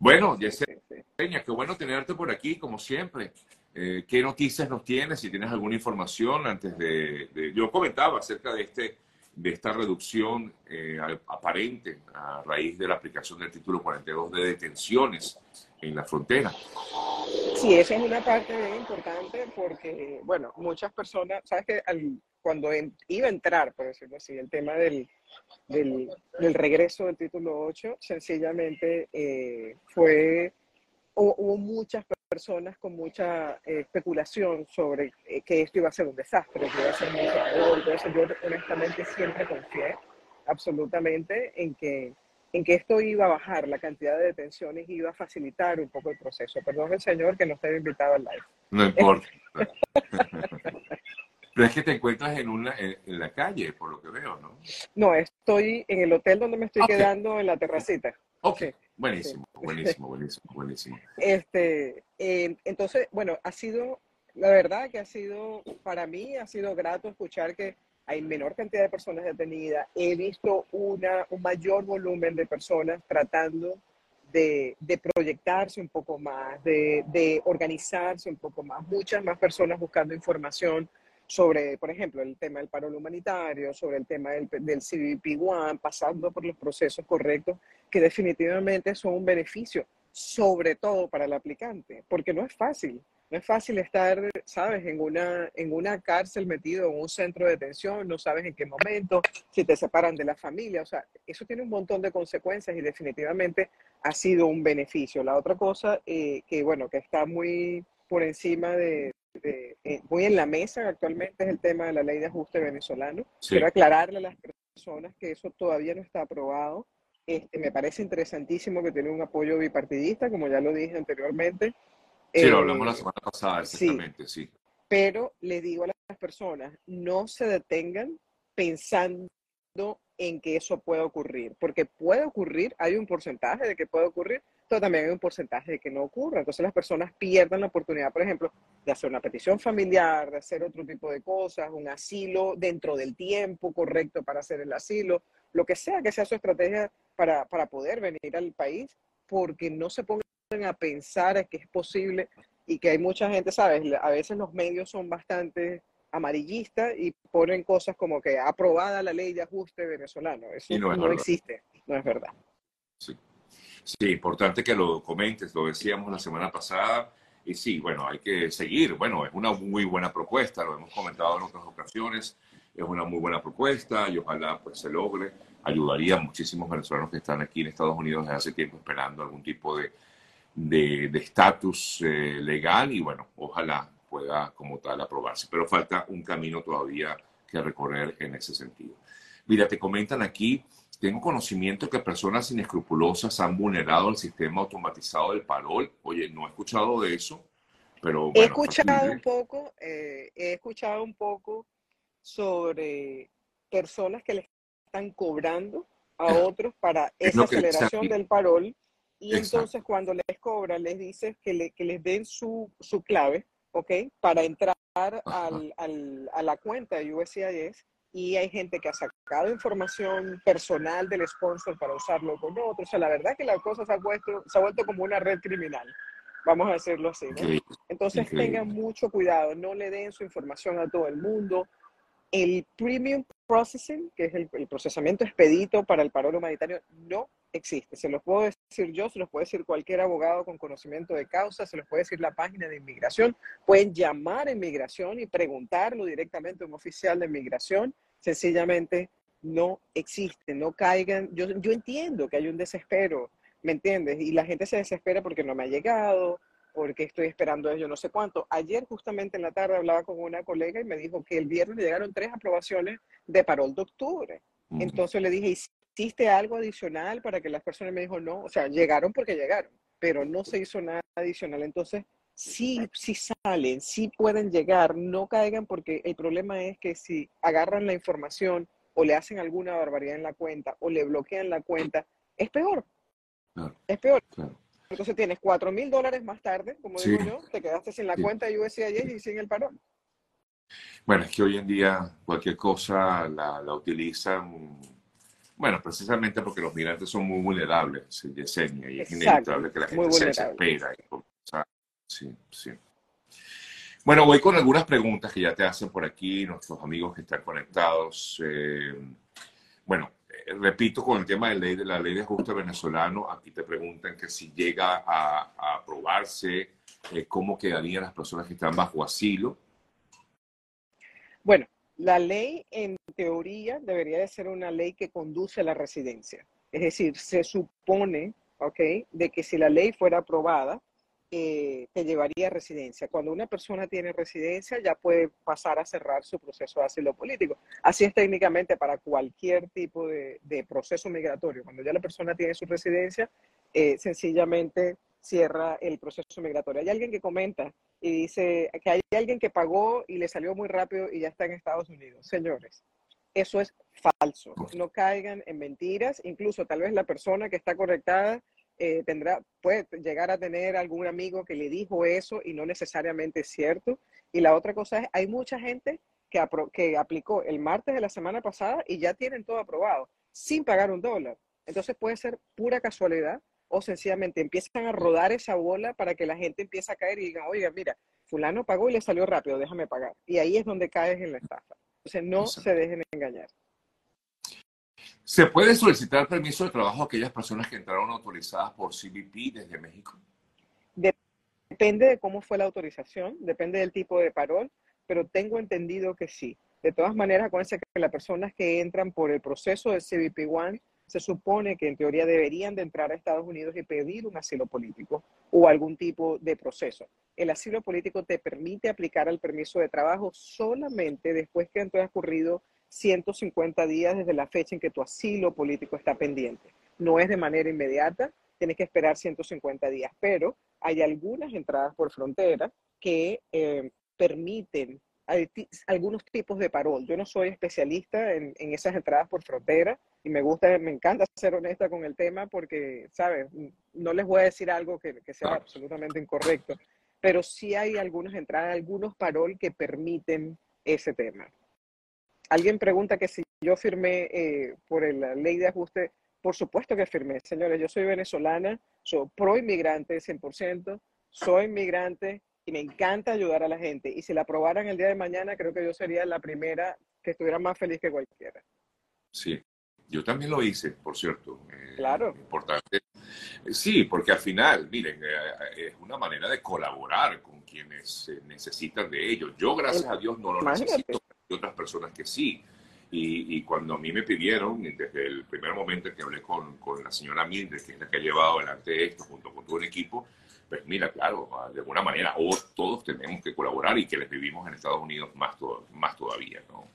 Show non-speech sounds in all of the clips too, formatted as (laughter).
Bueno, Yesenia, qué bueno tenerte por aquí, como siempre. Eh, ¿Qué noticias nos tienes? Si tienes alguna información antes de, Yo comentaba acerca de, este, de esta reducción eh, aparente a raíz de la aplicación del título 42 de detenciones en la frontera. Sí, esa es una parte bien importante porque, bueno, muchas personas, sabes que cuando iba a entrar, por decirlo así, el tema del, del, regreso del título 8, sencillamente eh, fue, hubo muchas personas con mucha eh, especulación sobre eh, que esto iba a ser un desastre, que iba a ser muy Entonces yo honestamente siempre confié absolutamente en que en que esto iba a bajar la cantidad de detenciones y iba a facilitar un poco el proceso. Perdón el señor que no esté invitado al live. No importa. (laughs) Pero es que te encuentras en, una, en, la calle, por lo que veo, ¿no? No, estoy en el hotel donde me estoy quedando en la terracita. Ok, buenísimo, buenísimo, (laughs) buenísimo, buenísimo. Este, eh, entonces, bueno, ha sido, la verdad que ha sido, para mí ha sido grato escuchar que hay menor cantidad de personas detenidas. He visto una, un mayor volumen de personas tratando de, de proyectarse un poco más, de, de, organizarse un poco más. Muchas más personas buscando información sobre, por ejemplo, el tema del paro humanitario, sobre el tema del, del CBP-1, pasando por los procesos correctos, que definitivamente son un beneficio, sobre todo para el aplicante, porque no es fácil. No es fácil estar, sabes, en una, en una cárcel metido en un centro de detención, no sabes en qué momento, si te separan de la familia, o sea, eso tiene un montón de consecuencias y definitivamente ha sido un beneficio. La otra cosa eh, que, bueno, que está muy por encima de, eh, muy en la mesa actualmente es el tema de la ley de ajuste venezolano. Quiero aclararle a las personas que eso todavía no está aprobado. Este, me parece interesantísimo que tiene un apoyo bipartidista, como ya lo dije anteriormente. Sí, lo hablamos la eh, semana pasada, exactamente, sí. Pero le digo a las personas, no se detengan pensando en que eso puede ocurrir, porque puede ocurrir, hay un porcentaje de que puede ocurrir, pero también hay un porcentaje de que no ocurra. Entonces las personas pierden la oportunidad, por ejemplo, de hacer una petición familiar, de hacer otro tipo de cosas, un asilo dentro del tiempo correcto para hacer el asilo, lo que sea que sea su estrategia para, para poder venir al país, porque no se pongan a pensar que es posible y que hay mucha gente, ¿sabes? A veces los medios son bastante amarillistas y ponen cosas como que aprobada la ley de ajuste venezolano. Eso no, existe, no es verdad. Sí. sí, importante que lo comentes, lo decíamos la semana pasada. Y sí, bueno, hay que seguir. Bueno, es una muy buena propuesta, lo hemos comentado en otras ocasiones. Es una muy buena propuesta y ojalá pues se logre. Ayudaría a muchísimos venezolanos que están aquí en Estados Unidos desde hace tiempo esperando algún tipo de de estatus eh, legal y bueno, ojalá pueda como tal aprobarse. Pero falta un camino todavía que recorrer en ese sentido. Mira, te comentan aquí, tengo conocimiento que personas inescrupulosas han vulnerado el sistema automatizado del parol. Oye, no he escuchado de eso, pero... he escuchado un poco, eh, he escuchado un poco sobre personas que le están cobrando a otros para esa aceleración del parol y entonces cuando les cobra, les dices que, le, que les den su, su, clave, ¿ok? Para entrar al, al, a la cuenta de USCIS y hay gente que ha sacado información personal del sponsor para usarlo con otros. O sea, la verdad que la cosa se ha, vuelto, se ha vuelto como una red criminal, vamos a decirlo así. ¿no? Entonces tengan mucho cuidado, no le den su información a todo el mundo. El premium processing, que es el, el procesamiento expedito para el paro humanitario, no existe. Se los puedo decir yo, se los puede decir cualquier abogado con conocimiento de causa, se los puede decir la página de inmigración. Pueden llamar a inmigración y preguntarlo directamente a un oficial de inmigración. Sencillamente no existe, no caigan. Yo, yo entiendo que hay un desespero, ¿me entiendes? Y la gente se desespera porque no me ha llegado, porque estoy esperando yo no sé cuánto. Ayer justamente en la tarde hablaba con una colega y me dijo que el viernes llegaron tres aprobaciones de parol de octubre. Entonces le dije, ¿Hiciste algo adicional para que las personas me dijo no? O sea, llegaron porque llegaron, pero no se hizo nada adicional. Entonces, sí, sí salen, sí pueden llegar, no caigan porque el problema es que si agarran la información o le hacen alguna barbaridad en la cuenta o le bloquean la cuenta, es peor. Es peor. Entonces tienes cuatro mil dólares más tarde, como digo yo, te quedaste sin la cuenta de USAID y sin el parón. Bueno, es que hoy en día cualquier cosa la, la utilizan Bueno, precisamente porque los migrantes son muy vulnerables, Yesenia, y es inevitable que la gente se desespera. sí, sí. Bueno, voy con algunas preguntas que ya te hacen por aquí nuestros amigos que están conectados. Eh, bueno, eh, repito con el tema de, ley, de la ley de ajuste venezolano, aquí te preguntan que si llega a, aprobarse, eh, ¿cómo quedarían las personas que están bajo asilo? Bueno, la ley en teoría debería de ser una ley que conduce a la residencia. Es decir, se supone, ¿ok?, de que si la ley fuera aprobada, eh, te llevaría a residencia. Cuando una persona tiene residencia, ya puede pasar a cerrar su proceso de asilo político. Así es técnicamente para cualquier tipo de, proceso migratorio. Cuando ya la persona tiene su residencia, eh, sencillamente cierra el proceso migratorio. Hay alguien que comenta y dice que hay alguien que pagó y le salió muy rápido y ya está en Estados Unidos. Señores, eso es falso. No caigan en mentiras. Incluso tal vez la persona que está conectada eh, tendrá, puede llegar a tener algún amigo que le dijo eso y no necesariamente es cierto. Y la otra cosa es, hay mucha gente que, que aplicó el martes de la semana pasada y ya tienen todo aprobado, sin pagar un dólar. Entonces puede ser pura casualidad o sencillamente empiezan a rodar esa bola para que la gente empiece a caer y diga, oiga, mira, fulano pagó y le salió rápido, déjame pagar. Y ahí es donde caes en la estafa. Entonces no se dejen engañar. ¿Se puede solicitar permiso de trabajo a aquellas personas que entraron autorizadas por CBP desde México? Depende de cómo fue la autorización, depende del tipo de parol, pero tengo entendido que sí. De todas maneras, acuérdense que las personas que entran por el proceso de CBP One se supone que en teoría deberían de entrar a Estados Unidos y pedir un asilo político o algún tipo de proceso. El asilo político te permite aplicar al permiso de trabajo solamente después que han transcurrido 150 días desde la fecha en que tu asilo político está pendiente. No es de manera inmediata, tienes que esperar 150 días, pero hay algunas entradas por frontera que eh, permiten algunos tipos de parol. Yo no soy especialista en, esas entradas por frontera y me gusta, me encanta ser honesta con el tema porque, ¿sabes? No les voy a decir algo que, que sea absolutamente incorrecto, pero sí hay algunas entradas, algunos parol que permiten ese tema. Alguien pregunta que si yo firmé eh, por la ley de ajuste. Por supuesto que firmé, señores. Yo soy venezolana, soy pro inmigrante 100%, soy inmigrante y me encanta ayudar a la gente. Y si la aprobaran el día de mañana, creo que yo sería la primera que estuviera más feliz que cualquiera. Sí, yo también lo hice, por cierto. Eh, claro. Importante. Sí, porque al final, miren, eh, es una manera de colaborar con quienes necesitan de ellos. Yo, gracias a Dios, no lo necesito otras personas que sí. Y, cuando a mí me pidieron, desde el primer momento en que hablé con, con la señora Mildred, que es la que ha llevado adelante esto junto con todo el equipo, pues mira, claro, de alguna manera todos tenemos que colaborar y que les vivimos en Estados Unidos más, más todavía, ¿no?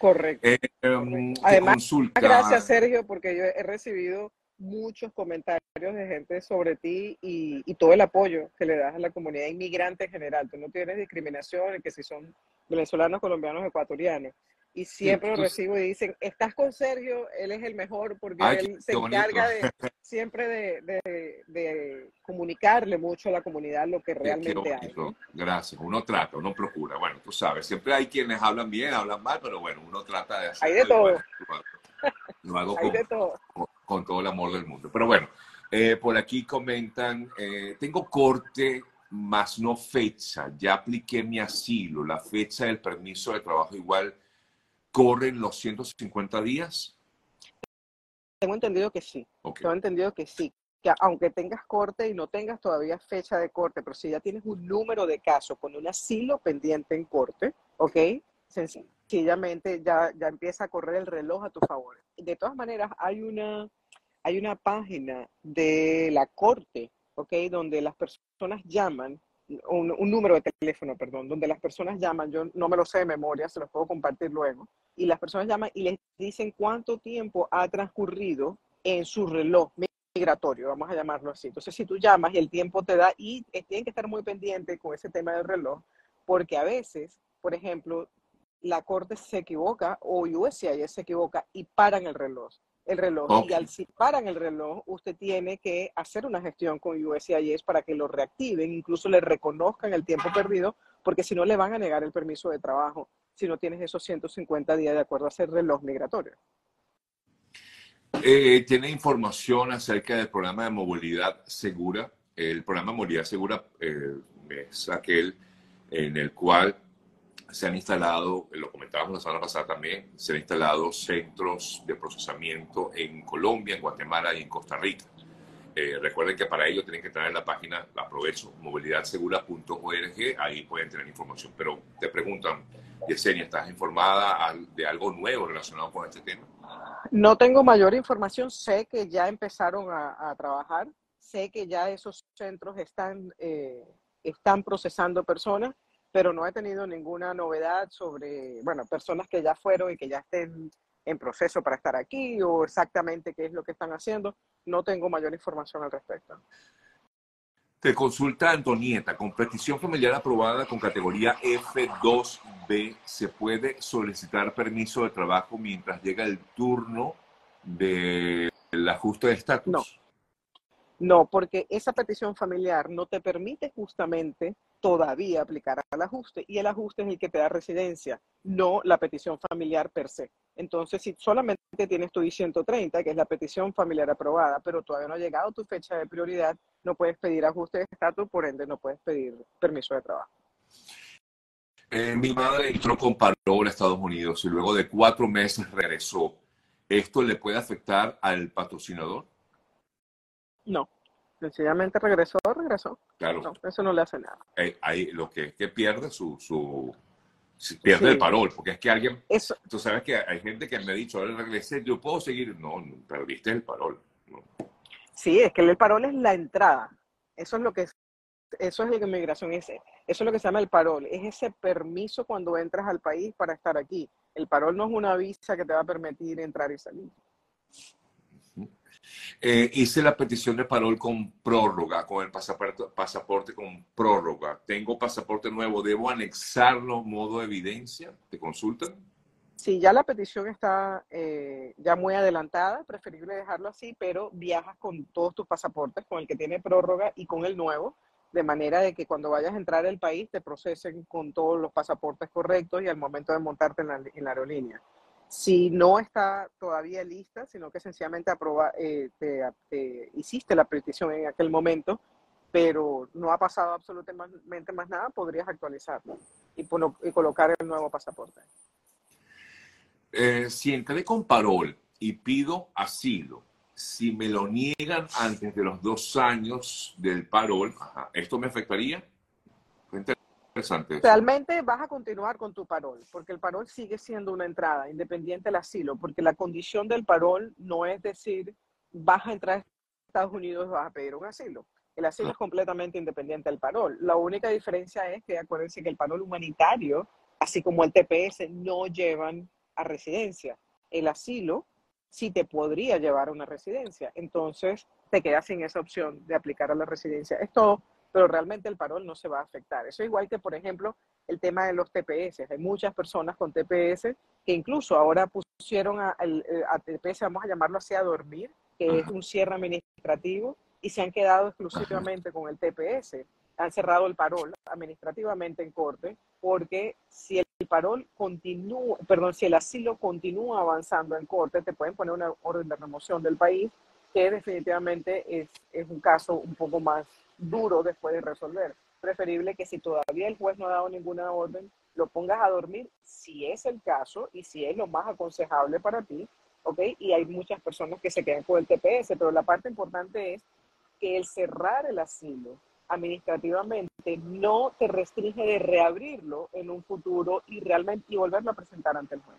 Correcto. Eh, em, Además, gracias Sergio, porque yo he recibido muchos comentarios de gente sobre ti y, y, todo el apoyo que le das a la comunidad inmigrante en general. Tú no tienes discriminación, que si son venezolanos, colombianos, ecuatorianos. Y siempre lo recibo y dicen, estás con Sergio, él es el mejor porque él se encarga de, (laughs) siempre de, de, comunicarle mucho a la comunidad lo que realmente hay. Gracias, uno trata, uno procura. Bueno, tú sabes, siempre hay quienes hablan bien, hablan mal, pero bueno, uno trata de hacer... Hay de todo. Lo hago con, todo. Con, todo el amor del mundo. Pero bueno, eh, por aquí comentan, eh, tengo corte más no fecha. Ya apliqué mi asilo. La fecha del permiso de trabajo igual corren los 150 días. Tengo entendido que sí. Tengo entendido que sí. Que aunque tengas corte y no tengas todavía fecha de corte, pero si ya tienes un número de casos con un asilo pendiente en corte, ¿ok? Sencillamente ya, ya empieza a correr el reloj a tu favor. De todas maneras, hay una, hay una página de la corte ¿ok? Donde las personas llaman, un, número de teléfono, perdón, donde las personas llaman, yo no me lo sé de memoria, se los puedo compartir luego, y las personas llaman y les dicen cuánto tiempo ha transcurrido en su reloj migratorio, vamos a llamarlo así. Entonces, si tú llamas y el tiempo te da, y tienen que estar muy pendientes con ese tema del reloj, porque a veces, por ejemplo, la corte se equivoca o USCIS se equivoca y paran el reloj el reloj. Y al si paran el reloj, usted tiene que hacer una gestión con USCIS para que lo reactiven, incluso le reconozcan el tiempo perdido, porque si no le van a negar el permiso de trabajo si no tienes esos 150 días de acuerdo a ese reloj migratorio. Eh, tiene información acerca del programa de movilidad segura. El programa de movilidad segura eh, es aquel en el cual se han instalado, lo comentábamos la semana pasada también, se han instalado centros de procesamiento en Colombia, en Guatemala y en Costa Rica. Eh, recuerden que para ello tienen que entrar en la página, la aprovecho, movilidadsegura.org, ahí pueden tener información. Pero te preguntan, Yesenia, ¿estás informada de algo nuevo relacionado con este tema? No tengo mayor información, sé que ya empezaron a, trabajar, sé que ya esos centros están, eh, están procesando personas, pero no he tenido ninguna novedad sobre, bueno, personas que ya fueron y que ya estén en proceso para estar aquí o exactamente qué es lo que están haciendo. No tengo mayor información al respecto. Te consulta Antonieta, con petición familiar aprobada con categoría F2B, ¿se puede solicitar permiso de trabajo mientras llega el turno del ajuste de estatus? No. No, porque esa petición familiar no te permite justamente todavía aplicar al ajuste y el ajuste es el que te da residencia, no la petición familiar per se. Entonces, si solamente tienes tu I-130, que es la petición familiar aprobada, pero todavía no ha llegado tu fecha de prioridad, no puedes pedir ajuste de estatus, por ende no puedes pedir permiso de trabajo. Eh, mi madre entró con parol a Estados Unidos y luego de cuatro meses regresó. ¿Esto le puede afectar al patrocinador? No, sencillamente regresó, regresó. Claro. eso no le hace nada. Hay, lo que, que pierde su, su pierde el parol, porque es que alguien, eso. tú sabes que hay gente que me ha dicho, ahora regresé, yo puedo seguir, no, perdiste el parol. Sí, es que el parol es la entrada, eso es lo que eso es lo que inmigración es, eso es lo que se llama el parol, es ese permiso cuando entras al país para estar aquí. El parol no es una visa que te va a permitir entrar y salir. Eh, hice la petición de parol con prórroga, con el pasaporte, pasaporte con prórroga. Tengo pasaporte nuevo, ¿debo anexarlo modo evidencia? ¿Te consultan? Si ya la petición está eh, ya muy adelantada, preferible dejarlo así, pero viajas con todos tus pasaportes, con el que tiene prórroga y con el nuevo, de manera de que cuando vayas a entrar al país te procesen con todos los pasaportes correctos y al momento de montarte en la aerolínea. Si no está todavía lista, sino que sencillamente aproba, eh, te, hiciste la petición en aquel momento, pero no ha pasado absolutamente más nada, podrías actualizarlo y, y colocar el nuevo pasaporte. Eh, si entré con parol y pido asilo, si me lo niegan antes de los dos años del parol, ¿esto me afectaría? Realmente vas a continuar con tu parol, porque el parol sigue siendo una entrada, independiente del asilo, porque la condición del parol no es decir, vas a entrar a Estados Unidos y vas a pedir un asilo. El asilo es completamente independiente del parol. La única diferencia es que acuérdense que el parol humanitario, así como el TPS, no llevan a residencia. El asilo sí te podría llevar a una residencia. Entonces, te quedas sin esa opción de aplicar a la residencia. Es todo pero realmente el parol no se va a afectar. Eso es igual que, por ejemplo, el tema de los TPS. Hay muchas personas con TPS que incluso ahora pusieron a, TPS, vamos a llamarlo así, a dormir, que es un cierre administrativo, y se han quedado exclusivamente con el TPS. Han cerrado el parol administrativamente en corte, porque si el parol continúa, perdón, si el asilo continúa avanzando en corte, te pueden poner una orden de remoción del país, que definitivamente es, es un caso un poco más duro después de resolver. Preferible que si todavía el juez no ha dado ninguna orden, lo pongas a dormir si es el caso y si es lo más aconsejable para ti, ¿ok? Y hay muchas personas que se quedan con el TPS, pero la parte importante es que el cerrar el asilo administrativamente no te restringe de reabrirlo en un futuro y realmente y volverlo a presentar ante el juez.